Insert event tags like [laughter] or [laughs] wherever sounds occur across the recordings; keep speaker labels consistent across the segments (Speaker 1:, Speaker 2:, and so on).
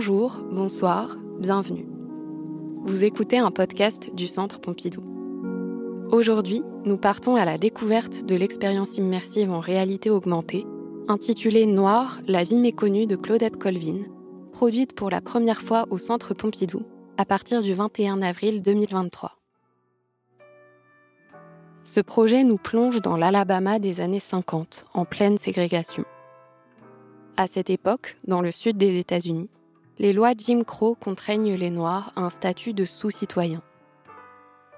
Speaker 1: Bonjour, bonsoir, bienvenue. Vous écoutez un podcast du Centre Pompidou. Aujourd'hui, nous partons à la découverte de l'expérience immersive en réalité augmentée, intitulée Noir, la vie méconnue de Claudette Colvin, produite pour la première fois au Centre Pompidou à partir du 21 avril 2023. Ce projet nous plonge dans l'Alabama des années 50, en pleine ségrégation. À cette époque, dans le sud des États-Unis, les lois Jim Crow contraignent les Noirs à un statut de sous-citoyen.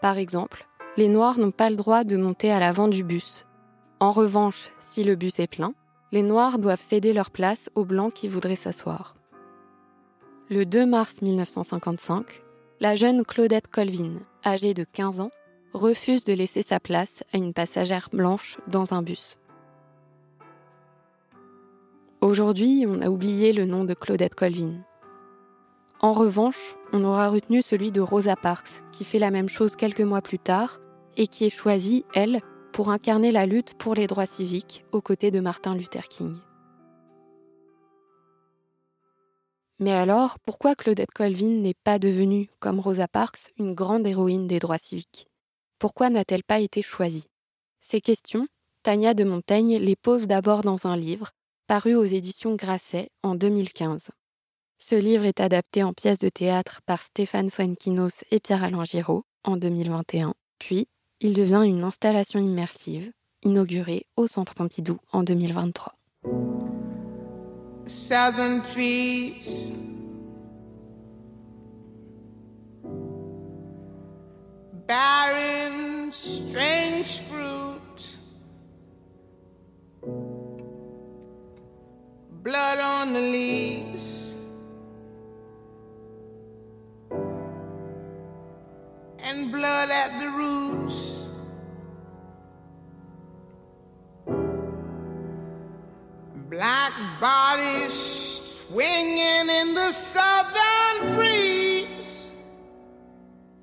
Speaker 1: Par exemple, les Noirs n'ont pas le droit de monter à l'avant du bus. En revanche, si le bus est plein, les Noirs doivent céder leur place aux Blancs qui voudraient s'asseoir. Le 2 mars 1955, la jeune Claudette Colvin, âgée de 15 ans, refuse de laisser sa place à une passagère blanche dans un bus. Aujourd'hui, on a oublié le nom de Claudette Colvin. En revanche, on aura retenu celui de Rosa Parks, qui fait la même chose quelques mois plus tard et qui est choisie, elle, pour incarner la lutte pour les droits civiques aux côtés de Martin Luther King. Mais alors, pourquoi Claudette Colvin n'est pas devenue, comme Rosa Parks, une grande héroïne des droits civiques? Pourquoi n'a-t-elle pas été choisie? Ces questions, Tania de Montaigne les pose d'abord dans un livre paru aux éditions Grasset en 2015. Ce livre est adapté en pièce de théâtre par Stéphane Fuenquinos et Pierre-Alain Giraud en 2021, puis il devient une installation immersive inaugurée au Centre Pompidou en 2023. barren, strange blood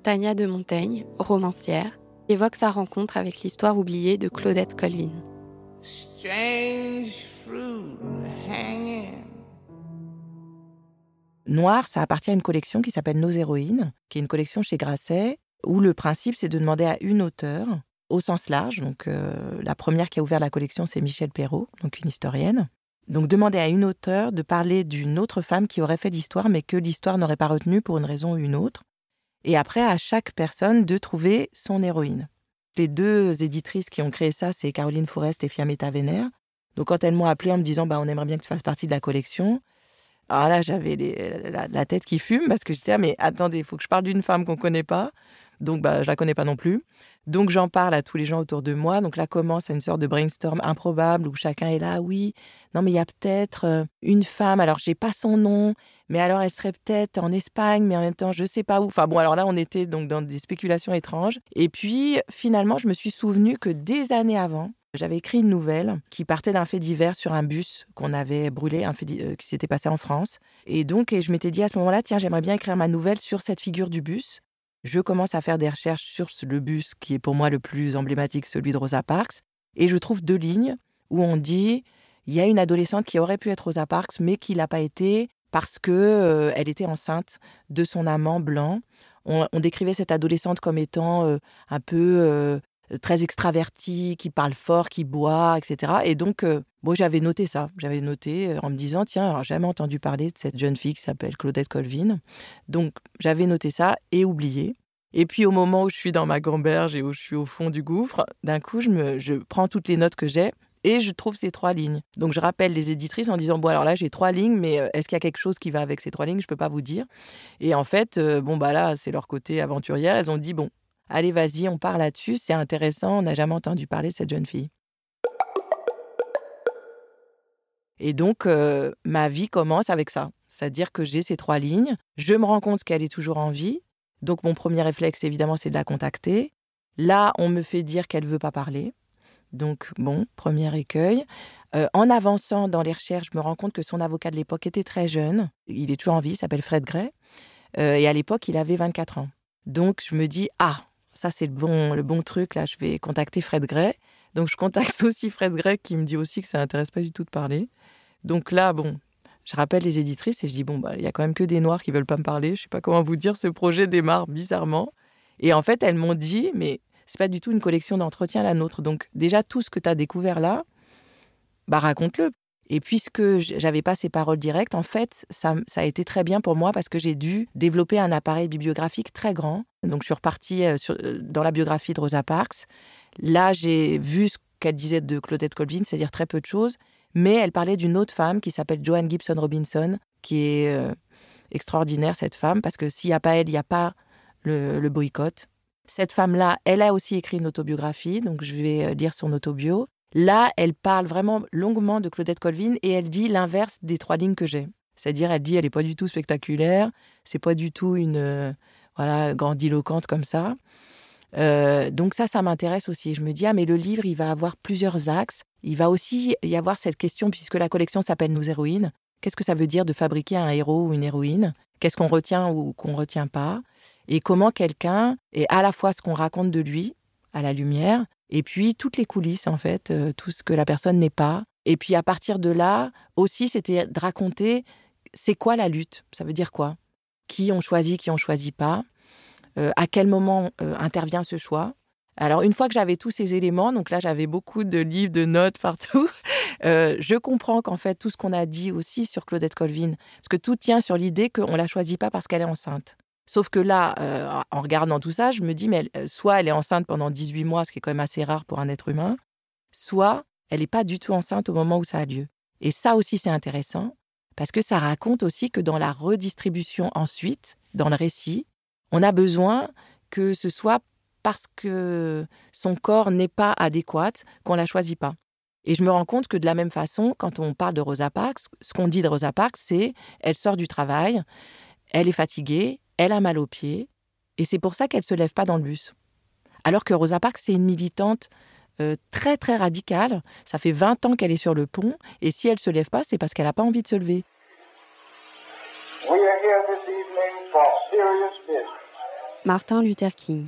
Speaker 1: Tania de Montaigne, romancière, évoque sa rencontre avec l'histoire oubliée de Claudette Colvin. Strange
Speaker 2: Noir, ça appartient à une collection qui s'appelle Nos héroïnes, qui est une collection chez Grasset, où le principe c'est de demander à une auteure, au sens large, donc euh, la première qui a ouvert la collection c'est Michel Perrault, donc une historienne, donc demander à une auteure de parler d'une autre femme qui aurait fait l'histoire mais que l'histoire n'aurait pas retenue pour une raison ou une autre, et après à chaque personne de trouver son héroïne. Les deux éditrices qui ont créé ça, c'est Caroline Forest et Fiametta Vénère. Donc quand elles m'ont appelé en me disant bah on aimerait bien que tu fasses partie de la collection, alors là j'avais la, tête qui fume parce que j'étais ah, mais attendez, il faut que je parle d'une femme qu'on connaît pas. Donc bah je la connais pas non plus. Donc j'en parle à tous les gens autour de moi. Donc là commence une sorte de brainstorm improbable où chacun est là, oui, non mais il y a peut-être euh, une femme, alors j'ai pas son nom, mais alors elle serait peut-être en Espagne, mais en même temps je sais pas où. Enfin bon, alors là on était donc dans des spéculations étranges. Et puis finalement je me suis souvenu que des années avant, j'avais écrit une nouvelle qui partait d'un fait divers sur un bus qu'on avait brûlé, un euh, qui s'était passé en France. Et donc, je m'étais dit à ce moment-là, tiens, j'aimerais bien écrire ma nouvelle sur cette figure du bus. Je commence à faire des recherches sur le bus qui est pour moi le plus emblématique, celui de Rosa Parks. Et je trouve deux lignes où on dit il y a une adolescente qui aurait pu être Rosa Parks, mais qui l'a pas été parce que elle était enceinte de son amant blanc. On, décrivait cette adolescente comme étant un peu très extraverti, qui parle fort, qui boit, etc. Et donc, moi, j'avais noté ça. J'avais noté en me disant, tiens, alors jamais entendu parler de cette jeune fille qui s'appelle Claudette Colvin. Donc, j'avais noté ça et oublié. Et puis, au moment où je suis dans ma gamberge et où je suis au fond du gouffre, d'un coup, je, me, je prends toutes les notes que j'ai et je trouve ces trois lignes. Donc, je rappelle les éditrices en disant, bon, alors là, j'ai trois lignes, mais euh, est-ce qu'il y a quelque chose qui va avec ces trois lignes? Je peux pas vous dire. Et en fait, bon, bah là, c'est leur côté aventurière. Elles ont dit, bon, Allez, vas-y, on parle là-dessus, c'est intéressant, on n'a jamais entendu parler de cette jeune fille. Et donc, euh, ma vie commence avec ça. C'est-à-dire que j'ai ces trois lignes, je me rends compte qu'elle est toujours en vie. Donc, mon premier réflexe, évidemment, c'est de la contacter. Là, on me fait dire qu'elle veut pas parler. Donc, bon, premier écueil. Euh, en avançant dans les recherches, je me rends compte que son avocat de l'époque était très jeune. Il est toujours en vie, il s'appelle Fred Gray. Euh, et à l'époque, il avait 24 ans. Donc, je me dis, ah, ça c'est le bon, le bon truc, là je vais contacter Fred Gray. Donc je contacte [laughs] aussi Fred Gray qui me dit aussi que ça n'intéresse pas du tout de parler. Donc là, bon, Je rappelle les éditrices et je dis bon bah il y a quand même que des noirs qui veulent pas me parler. Je sais pas comment vous dire. Ce projet démarre bizarrement. Et en fait elles m'ont dit mais c'est pas du tout une collection d'entretien la nôtre. Donc déjà tout ce que tu as découvert là, bah raconte-le. Et puisque j'avais pas ces paroles directes, en fait, ça, a été très bien pour moi parce que j'ai dû développer un appareil bibliographique très grand. Donc, je suis repartie euh, euh, dans la biographie de Rosa Parks. Là, j'ai vu ce qu'elle disait de Claudette Colvin, c'est-à-dire très peu de choses, mais elle parlait d'une autre femme qui s'appelle Joanne Gibson Robinson, qui est euh, extraordinaire, cette femme, parce que s'il n'y a pas elle, il n'y a pas le boycott. Cette femme-là, elle a aussi écrit une autobiographie, donc je vais lire son autobio. Là, elle parle vraiment longuement de Claudette Colvin et elle dit l'inverse des trois lignes que j'ai. C'est-à-dire, elle dit, elle n'est pas du tout spectaculaire, c'est pas du tout une euh, voilà grandiloquente comme ça. Euh, donc ça, ça m'intéresse aussi. Je me dis, ah mais le livre, il va avoir plusieurs axes. Il va aussi y avoir cette question, puisque la collection s'appelle Nos héroïnes. Qu'est-ce que ça veut dire de fabriquer un héros ou une héroïne? Qu'est-ce qu'on retient ou qu'on retient pas? Et comment quelqu'un est à la fois ce qu'on raconte de lui à la lumière, et puis toutes les coulisses, en fait, euh, tout ce que la personne n'est pas. Et puis à partir de là, aussi, c'était de raconter c'est quoi la lutte? Ça veut dire quoi? Qui on choisit, qui on choisit pas? Euh, À quel moment euh, intervient ce choix? Alors une fois que j'avais tous ces éléments, donc là j'avais beaucoup de livres, de notes partout, [laughs] je comprends qu'en fait tout ce qu'on a dit aussi sur Claudette Colvin, parce que tout tient sur l'idée qu'on la choisit pas parce qu'elle est enceinte. Sauf que là, euh, en regardant tout ça, je me dis, mais euh, soit elle est enceinte pendant 18 mois, ce qui est quand même assez rare pour un être humain, soit elle n'est pas du tout enceinte au moment où ça a lieu. Et ça aussi, c'est intéressant, parce que ça raconte aussi que dans la redistribution ensuite, dans le récit, on a besoin que ce soit parce que son corps n'est pas adéquat qu'on la choisit pas. Et je me rends compte que de la même façon, quand on parle de Rosa Parks, ce qu'on dit de Rosa Parks, c'est elle sort du travail, elle est fatiguée, elle a mal aux pieds, et c'est pour ça qu'elle ne se lève pas dans le bus. Alors que Rosa Parks, c'est une militante euh, très très radicale. Ça fait 20 ans qu'elle est sur le pont, et si elle ne se lève pas, c'est parce qu'elle n'a pas envie de se lever.
Speaker 1: Martin Luther King.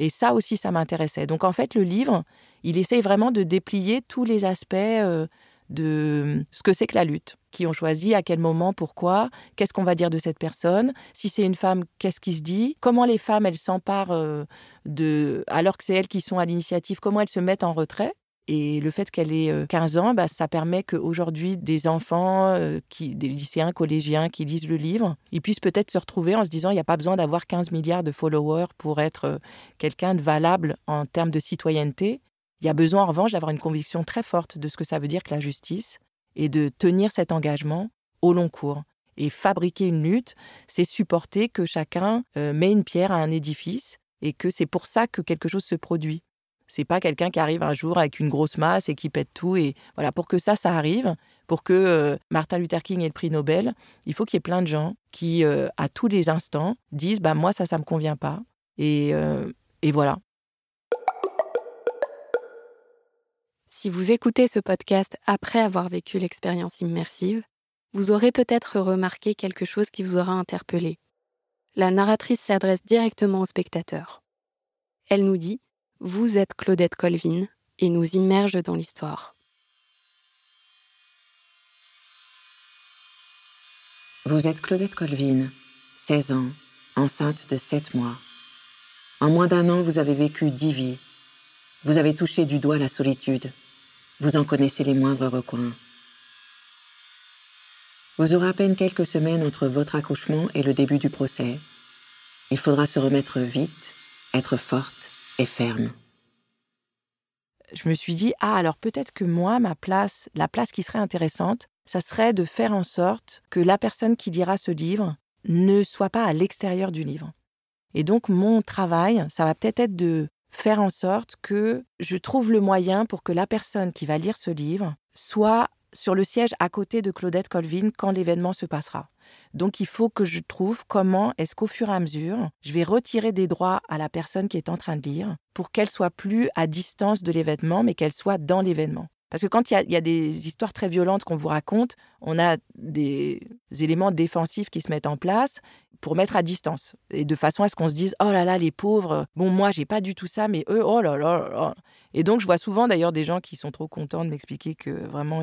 Speaker 2: Et ça aussi, ça m'intéressait. Donc en fait, le livre, il essaye vraiment de déplier tous les aspects euh, de ce que c'est que la lutte, qui ont choisi, à quel moment, pourquoi, qu'est-ce qu'on va dire de cette personne, si c'est une femme, qu'est-ce qui se dit, comment les femmes, elles s'emparent euh, de, alors que c'est elles qui sont à l'initiative, comment elles se mettent en retrait. Et le fait qu'elle ait 15 euh, ans, bah, ça permet qu'aujourd'hui, des enfants, euh, des lycéens, collégiens qui lisent le livre, ils puissent peut-être se retrouver en se disant il n'y a pas besoin d'avoir 15 milliards de followers pour être quelqu'un de valable en termes de citoyenneté. Il y a besoin en revanche d'avoir une conviction très forte de ce que ça veut dire que la justice et de tenir cet engagement au long cours. Et fabriquer une lutte, c'est supporter que chacun euh, met une pierre à un édifice et que c'est pour ça que quelque chose se produit. C'est pas quelqu'un qui arrive un jour avec une grosse masse et qui pète tout. Et voilà, pour que ça, ça arrive, pour que euh, Martin Luther King ait le prix Nobel, il faut qu'il y ait plein de gens qui, euh, à tous les instants, disent bah moi ça, ça me convient pas. Et, et voilà.
Speaker 1: Si vous écoutez ce podcast après avoir vécu l'expérience immersive, vous aurez peut-être remarqué quelque chose qui vous aura interpellé. La narratrice s'adresse directement au spectateur. Elle nous dit Vous êtes Claudette Colvin et nous immerge dans l'histoire.
Speaker 3: Vous êtes Claudette Colvin, 16 ans, enceinte de 7 mois. En moins d'un an, vous avez vécu dix vies. Vous avez touché du doigt la solitude, vous en connaissez les moindres recoins. Vous aurez à peine quelques semaines entre votre accouchement et le début du procès. Il faudra se remettre vite, être forte ferme.
Speaker 2: Je me suis dit, ah alors peut-être que moi, ma place, la place qui serait intéressante, ça serait de faire en sorte que la personne qui lira ce livre ne soit pas à l'extérieur du livre. Et donc mon travail, ça va peut-être être de faire en sorte que je trouve le moyen pour que la personne qui va lire ce livre soit sur le siège à côté de Claudette Colvin quand l'événement se passera. Donc il faut que je trouve comment est-ce qu'au fur et à mesure, je vais retirer des droits à la personne qui est en train de lire pour qu'elle soit plus à distance de l'événement, mais qu'elle soit dans l'événement. Parce que quand il y, a, des histoires très violentes qu'on vous raconte, on a des éléments défensifs qui se mettent en place pour mettre à distance. Et de façon à ce qu'on se dise, oh là là, les pauvres, bon, moi, j'ai pas du tout ça, mais eux, oh là là là. Et donc, je vois souvent d'ailleurs des gens qui sont trop contents de m'expliquer que vraiment,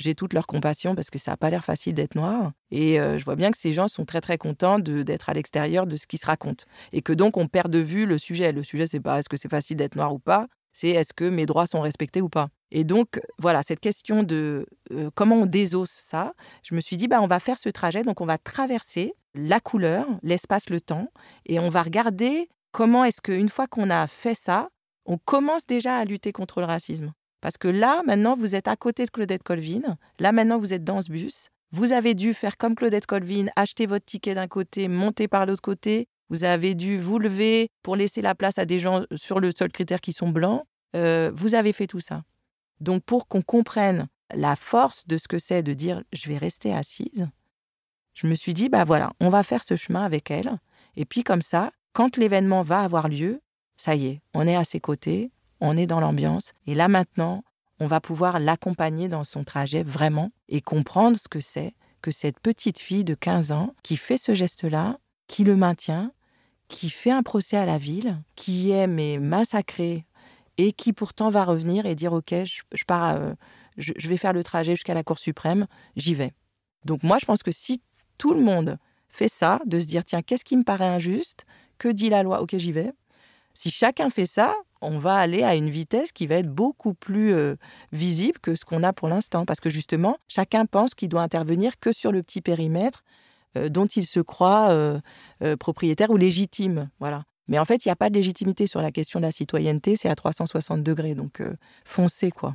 Speaker 2: j'ai toute leur compassion parce que ça n'a pas l'air facile d'être noir. Et euh, je vois bien que ces gens sont très très contents d'être à l'extérieur de ce qui se raconte. Et que donc on perd de vue le sujet. Le sujet, c'est pas est-ce que c'est facile d'être noir ou pas, c'est est-ce que mes droits sont respectés ou pas. Et donc, voilà, cette question de euh, comment on désosse ça, je me suis dit, bah, on va faire ce trajet, donc on va traverser la couleur, l'espace, le temps, et on va regarder comment est-ce qu'une fois qu'on a fait ça, on commence déjà à lutter contre le racisme. Parce que là, maintenant, vous êtes à côté de Claudette Colvin, là, maintenant, vous êtes dans ce bus, vous avez dû faire comme Claudette Colvin, acheter votre ticket d'un côté, monter par l'autre côté, vous avez dû vous lever pour laisser la place à des gens sur le seul critère qui sont blancs, euh, vous avez fait tout ça. Donc pour qu'on comprenne la force de ce que c'est de dire je vais rester assise, je me suis dit bah voilà, on va faire ce chemin avec elle. Et puis comme ça, quand l'événement va avoir lieu, ça y est, on est à ses côtés, on est dans l'ambiance et là maintenant, on va pouvoir l'accompagner dans son trajet vraiment et comprendre ce que c'est que cette petite fille de 15 ans qui fait ce geste-là, qui le maintient, qui fait un procès à la ville, qui est mais massacrée et qui pourtant va revenir et dire ok, je, pars, euh, je, vais faire le trajet jusqu'à la Cour suprême, j'y vais. Donc moi, je pense que si tout le monde fait ça, de se dire tiens, qu'est-ce qui me paraît injuste? Que dit la loi? Ok, j'y vais. Si chacun fait ça, on va aller à une vitesse qui va être beaucoup plus euh, visible que ce qu'on a pour l'instant, parce que justement, chacun pense qu'il doit intervenir que sur le petit périmètre euh, dont il se croit propriétaire ou légitime. Voilà. Mais en fait, il n'y a pas de légitimité sur la question de la citoyenneté, c'est à 360 degrés, donc euh, foncez quoi.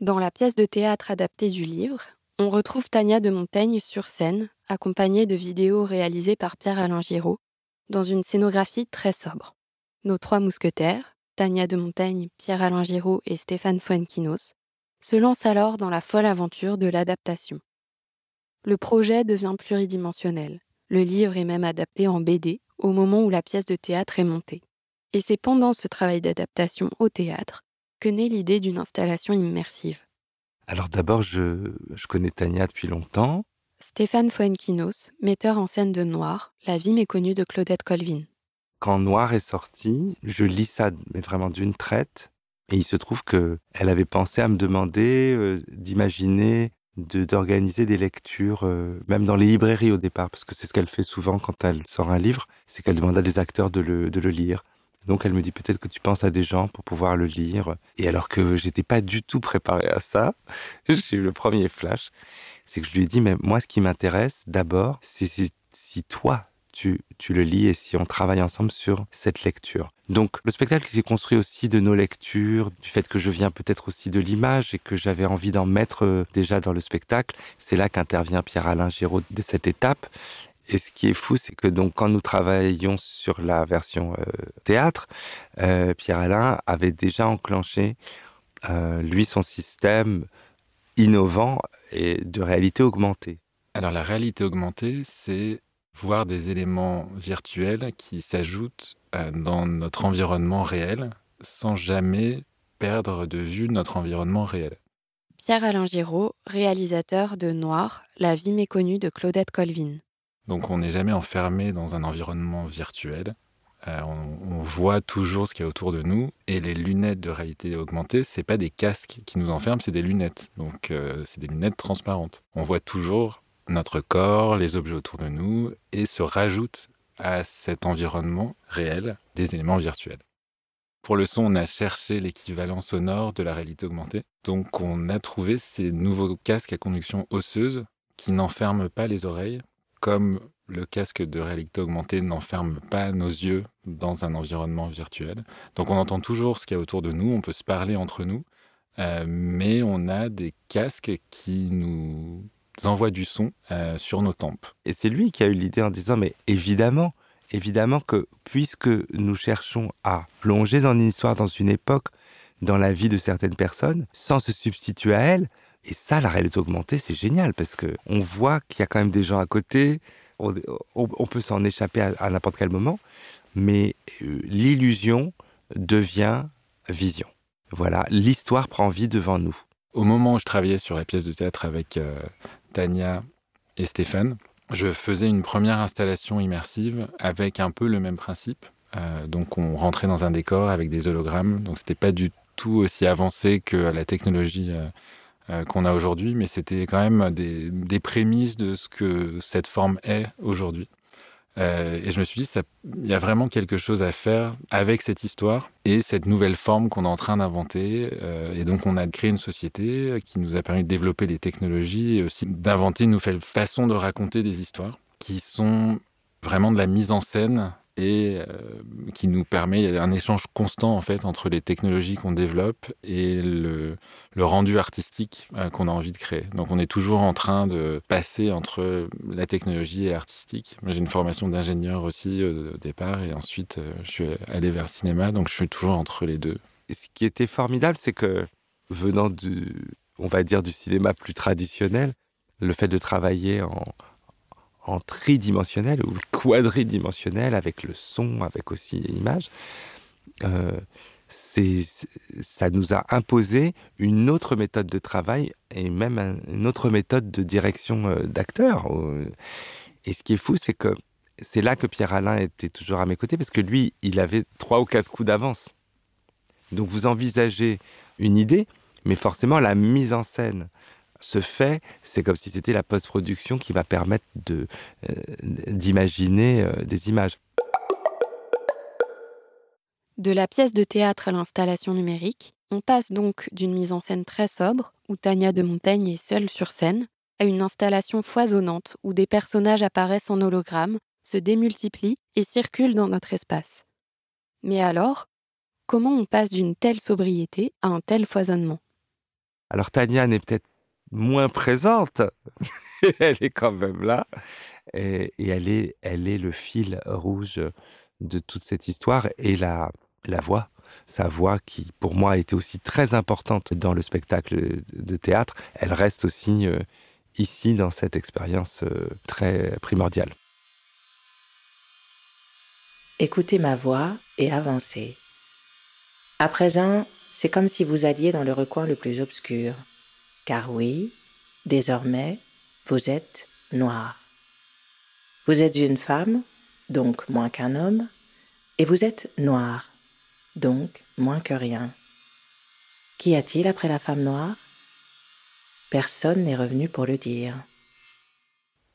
Speaker 1: Dans la pièce de théâtre adaptée du livre, on retrouve Tania de Montaigne sur scène, accompagnée de vidéos réalisées par Pierre-Alain Giraud, dans une scénographie très sobre. Nos trois mousquetaires, Tania de Montaigne, Pierre-Alain Giraud et Stéphane Fuenquinos, se lancent alors dans la folle aventure de l'adaptation. Le projet devient pluridimensionnel. Le livre est même adapté en BD au moment où la pièce de théâtre est montée. Et c'est pendant ce travail d'adaptation au théâtre que naît l'idée d'une installation immersive.
Speaker 4: Alors d'abord, je, connais Tania depuis longtemps.
Speaker 1: Stéphane Fuenquinos, metteur en scène de Noir, La vie méconnue de Claudette Colvin.
Speaker 4: Quand Noir est sorti, je lis ça, mais vraiment d'une traite. Et il se trouve que elle avait pensé à me demander euh, d'imaginer d'organiser des lectures, euh, même dans les librairies au départ, parce que c'est ce qu'elle fait souvent quand elle sort un livre, c'est qu'elle demande à des acteurs de le, de le lire. Donc elle me dit peut-être que tu penses à des gens pour pouvoir le lire. Et alors que j'étais pas du tout préparé à ça, [laughs] j'ai eu le premier flash, c'est que je lui ai dit mais moi ce qui m'intéresse d'abord, c'est si, toi tu, tu le lis et si on travaille ensemble sur cette lecture. Donc le spectacle s'est construit aussi de nos lectures, du fait que je viens peut-être aussi de l'image et que j'avais envie d'en mettre euh, déjà dans le spectacle. C'est là qu'intervient Pierre-Alain Giraud de cette étape. Et ce qui est fou, c'est que donc quand nous travaillions sur la version euh, théâtre, euh, Pierre-Alain avait déjà enclenché lui son système innovant et de réalité augmentée.
Speaker 5: Alors la réalité augmentée, c'est voir des éléments virtuels qui s'ajoutent euh, dans notre environnement réel sans jamais perdre de vue notre environnement réel.
Speaker 1: Pierre-Alain Giraud, réalisateur de Noir, la vie méconnue de Claudette Colvin.
Speaker 5: Donc on n'est jamais enfermé dans un environnement virtuel. Euh, on, voit toujours ce qu'il y a autour de nous et les lunettes de réalité augmentée, c'est pas des casques qui nous enferment, c'est des lunettes. Donc euh, c'est des lunettes transparentes. On voit toujours notre corps, les objets autour de nous, et se rajoutent à cet environnement réel des éléments virtuels. Pour le son, on a cherché l'équivalent sonore de la réalité augmentée. Donc on a trouvé ces nouveaux casques à conduction osseuse qui n'enferment pas les oreilles, comme le casque de réalité augmentée n'enferme pas nos yeux dans un environnement virtuel. Donc on entend toujours ce qu'il y a autour de nous, on peut se parler entre nous, euh, mais on a des casques qui nous envoie du son euh, sur nos tempes.
Speaker 4: Et c'est lui qui a eu l'idée en disant, mais évidemment, évidemment que puisque nous cherchons à plonger dans une histoire, dans une époque, dans la vie de certaines personnes sans se substituer à elles. Et ça, la réalité augmentée, c'est génial parce que on voit qu'il y a quand même des gens à côté. On, peut s'en échapper à, n'importe quel moment, mais euh, l'illusion devient vision. Voilà, l'histoire prend vie devant nous.
Speaker 5: Au moment où je travaillais sur la pièce de théâtre avec euh, Tania et Stéphane, je faisais une première installation immersive avec un peu le même principe. Euh, donc on rentrait dans un décor avec des hologrammes, donc c'était pas du tout aussi avancé que la technologie qu'on a aujourd'hui, mais c'était quand même des, des, prémices de ce que cette forme est aujourd'hui. Euh, et je me suis dit, il y a vraiment quelque chose à faire avec cette histoire et cette nouvelle forme qu'on est en train d'inventer. Euh, et donc, on a créé une société qui nous a permis de développer les technologies et aussi d'inventer une nouvelle façon de raconter des histoires qui sont vraiment de la mise en scène et euh, qui nous permet un échange constant en fait entre les technologies qu'on développe et le, rendu artistique euh, qu'on a envie de créer. Donc on est toujours en train de passer entre la technologie et l'artistique. J'ai une formation d'ingénieur aussi euh, au départ et ensuite je suis allé vers le cinéma, donc je suis toujours entre les deux.
Speaker 4: ce qui était formidable, c'est que venant du, on va dire, du cinéma plus traditionnel, le fait de travailler en, en tridimensionnel ou quadridimensionnel avec le son, avec aussi l'image, euh, ça nous a imposé une autre méthode de travail et même une autre méthode de direction euh, d'acteur. Et ce qui est fou, c'est que c'est là que Pierre Alain était toujours à mes côtés parce que lui, il avait trois ou quatre coups d'avance. Donc vous envisagez une idée, mais forcément la mise en scène, se fait, c'est comme si c'était la post-production qui va permettre de, euh, d'imaginer euh, des images.
Speaker 1: De la pièce de théâtre à l'installation numérique, on passe donc d'une mise en scène très sobre, où Tania de Montaigne est seule sur scène, à une installation foisonnante où des personnages apparaissent en hologramme, se démultiplient et circulent dans notre espace. Mais alors, comment on passe d'une telle sobriété à un tel foisonnement?
Speaker 4: Alors Tania n'est peut-être moins présente, [laughs] elle est quand même là. Et, elle, est, elle est le fil rouge de toute cette histoire et la, la voix, sa voix qui pour moi été aussi très importante dans le spectacle de théâtre, elle reste aussi euh, ici dans cette expérience euh, très primordiale.
Speaker 3: Écoutez ma voix et avancez. À présent, c'est comme si vous alliez dans le recoin le plus obscur car oui, désormais, vous êtes noir. Vous êtes une femme, donc moins qu'un homme, et vous êtes noir, donc moins que rien. Qu'y a-t-il après la femme noire? Personne n'est revenu pour le dire.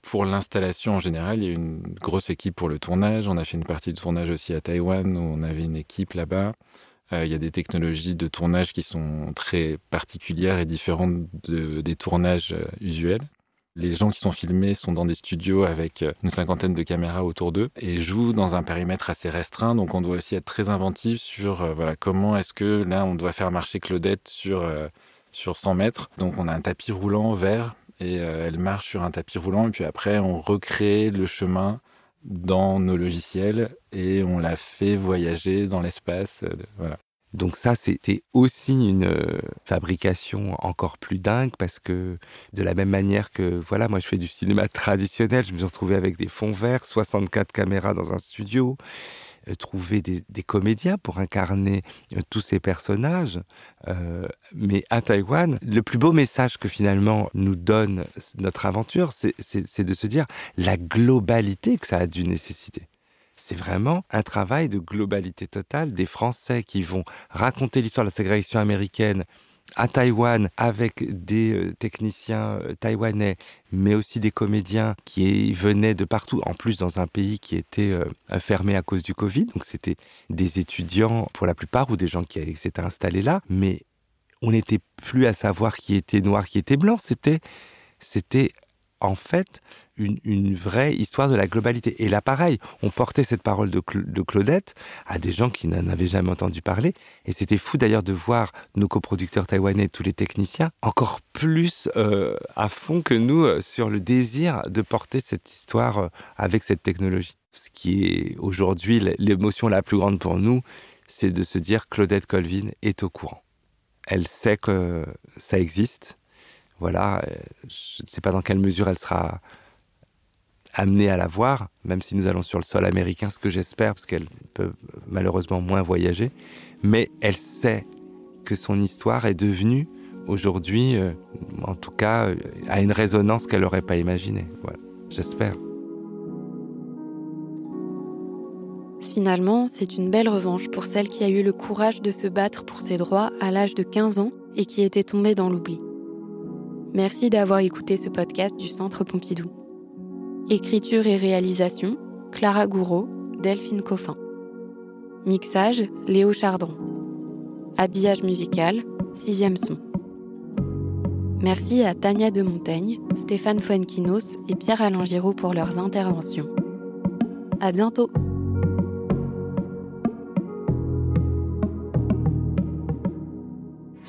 Speaker 5: Pour l'installation en général, il y a une grosse équipe pour le tournage. On a fait une partie de tournage aussi à Taïwan où on avait une équipe là-bas. Euh, il y a des technologies de tournage qui sont très particulières et différentes des tournages euh, usuels. Les gens qui sont filmés sont dans des studios avec euh, une cinquantaine de caméras autour d'eux et jouent dans un périmètre assez restreint. Donc on doit aussi être très inventif sur voilà comment est-ce que là on doit faire marcher Claudette sur sur 100 mètres. Donc on a un tapis roulant vert et elle marche sur un tapis roulant et puis après on recrée le chemin dans nos logiciels et on l'a fait voyager dans l'espace. Euh, voilà.
Speaker 4: Donc ça, c'était aussi une euh, fabrication encore plus dingue parce que de la même manière que, voilà, moi je fais du cinéma [laughs] traditionnel, je me suis retrouvé avec des fonds verts, 64 caméras dans un studio, trouver des, comédiens pour incarner euh, tous ces personnages. Euh, mais à Taïwan, le plus beau message que finalement nous donne notre aventure, c'est de se dire la globalité que ça a dû nécessiter c'est vraiment un travail de globalité totale des Français qui vont raconter l'histoire de la ségrégation américaine à Taïwan avec des euh, techniciens euh, taïwanais, mais aussi des comédiens qui venaient de partout, en plus dans un pays qui était euh, fermé à cause du Covid. Donc c'était des étudiants pour la plupart ou des gens qui s'étaient installés là, mais on n'était plus à savoir qui était noir, qui était blanc. C'était, c'était en fait une, vraie histoire de la globalité. Et là, pareil, on portait cette parole de, Claudette à des gens qui n'en avaient jamais entendu parler. Et c'était fou d'ailleurs de voir nos coproducteurs taïwanais, tous les techniciens, encore plus euh, à fond que nous euh, sur le désir de porter cette histoire euh, avec cette technologie. Ce qui est aujourd'hui l'émotion la plus grande pour nous, c'est de se dire Claudette Colvin est au courant. elle sait que ça existe. Voilà, je ne sais pas dans quelle mesure elle sera amenée à la voir, même si nous allons sur le sol américain, ce que j'espère, parce qu'elle peut malheureusement moins voyager. Mais elle sait que son histoire est devenue aujourd'hui, euh, en tout cas, à une résonance qu'elle n'aurait pas imaginée. J'espère.
Speaker 1: Finalement, c'est une belle revanche pour celle qui a eu le courage de se battre pour ses droits à l'âge de 15 ans et qui était tombée dans l'oubli. Merci d'avoir écouté ce podcast du Centre Pompidou. Écriture et réalisation, Clara Gouraud, Delphine Coffin. Mixage, Léo Chardon. Habillage musical, sixième son. Merci à Tania de Montaigne, Stéphane Fuenquinos et Pierre-Alain pour leurs interventions. À bientôt!